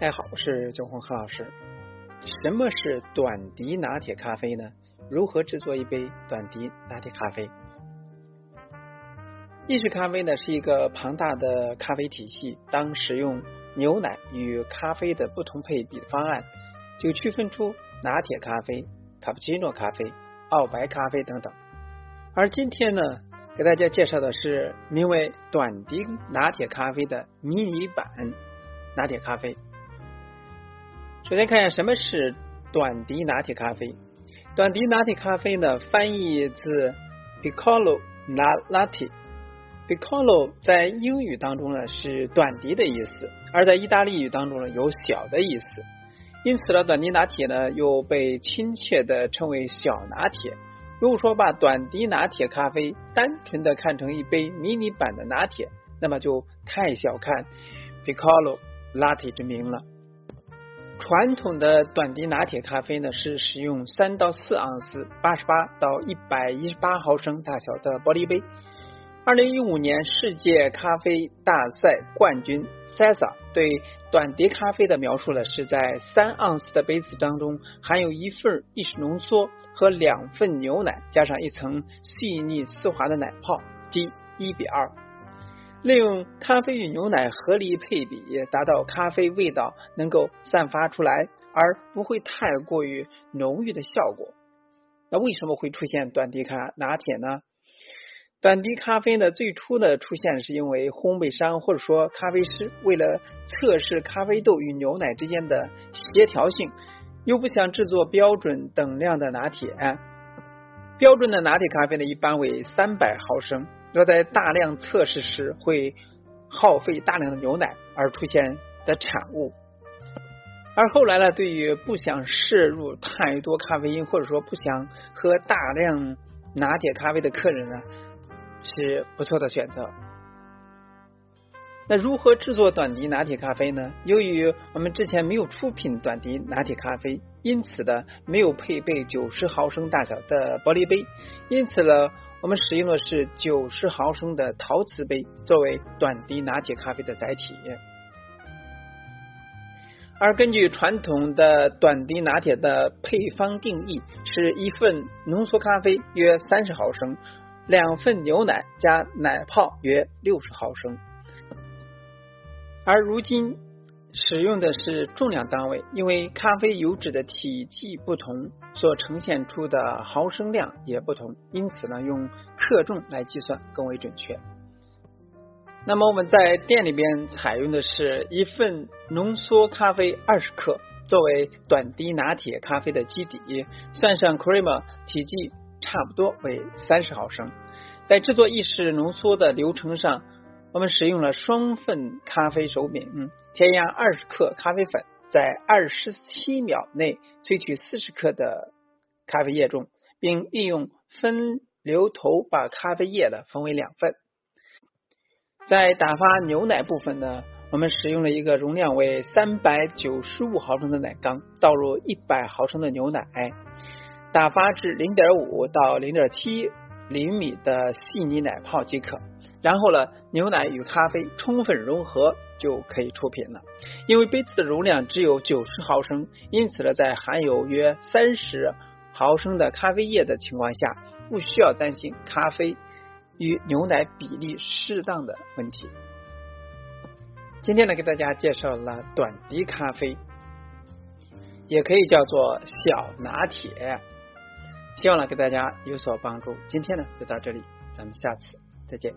大家好，我是九红何老师。什么是短笛拿铁咖啡呢？如何制作一杯短笛拿铁咖啡？意式咖啡呢是一个庞大的咖啡体系。当使用牛奶与咖啡的不同配比的方案，就区分出拿铁咖啡、卡布奇诺咖啡、澳白咖啡等等。而今天呢，给大家介绍的是名为短笛拿铁咖啡的迷你版拿铁咖啡。首先看一下什么是短笛拿铁咖啡。短笛拿铁咖啡呢，翻译自 Piccolo Latte。Piccolo 在英语当中呢是短笛的意思，而在意大利语当中呢有小的意思。因此呢，短笛拿铁呢又被亲切的称为小拿铁。如果说把短笛拿铁咖啡单纯的看成一杯迷你版的拿铁，那么就太小看 Piccolo Latte 之名了。传统的短笛拿铁咖啡呢，是使用三到四盎司、八十八到一百一十八毫升大小的玻璃杯。二零一五年世界咖啡大赛冠军 Sasa 对短笛咖啡的描述呢，是在三盎司的杯子当中含有一份意式浓缩和两份牛奶，加上一层细腻丝滑的奶泡，即一比二。利用咖啡与牛奶合理配比，达到咖啡味道能够散发出来，而不会太过于浓郁的效果。那为什么会出现短笛咖拿铁呢？短笛咖啡呢，最初的出现是因为烘焙商或者说咖啡师为了测试咖啡豆与牛奶之间的协调性，又不想制作标准等量的拿铁。标准的拿铁咖啡呢，一般为三百毫升。要在大量测试时会耗费大量的牛奶而出现的产物，而后来呢，对于不想摄入太多咖啡因或者说不想喝大量拿铁咖啡的客人呢，是不错的选择。那如何制作短笛拿铁咖啡呢？由于我们之前没有出品短笛拿铁咖啡，因此呢，没有配备九十毫升大小的玻璃杯，因此呢。我们使用的是九十毫升的陶瓷杯作为短笛拿铁咖啡的载体，而根据传统的短笛拿铁的配方定义，是一份浓缩咖啡约三十毫升，两份牛奶加奶泡约六十毫升，而如今。使用的是重量单位，因为咖啡油脂的体积不同，所呈现出的毫升量也不同，因此呢，用克重来计算更为准确。那么我们在店里边采用的是一份浓缩咖啡二十克作为短滴拿铁咖啡的基底，算上 creamer 体积差不多为三十毫升。在制作意式浓缩的流程上，我们使用了双份咖啡手柄。添加二十克咖啡粉，在二十七秒内萃取四十克的咖啡液中，并利用分流头把咖啡液呢分为两份。在打发牛奶部分呢，我们使用了一个容量为三百九十五毫升的奶缸，倒入一百毫升的牛奶，打发至零点五到零点七厘米的细腻奶泡即可。然后呢，牛奶与咖啡充分融合。就可以出品了。因为杯子的容量只有九十毫升，因此呢，在含有约三十毫升的咖啡液的情况下，不需要担心咖啡与牛奶比例适当的问题。今天呢，给大家介绍了短笛咖啡，也可以叫做小拿铁，希望呢给大家有所帮助。今天呢就到这里，咱们下次再见。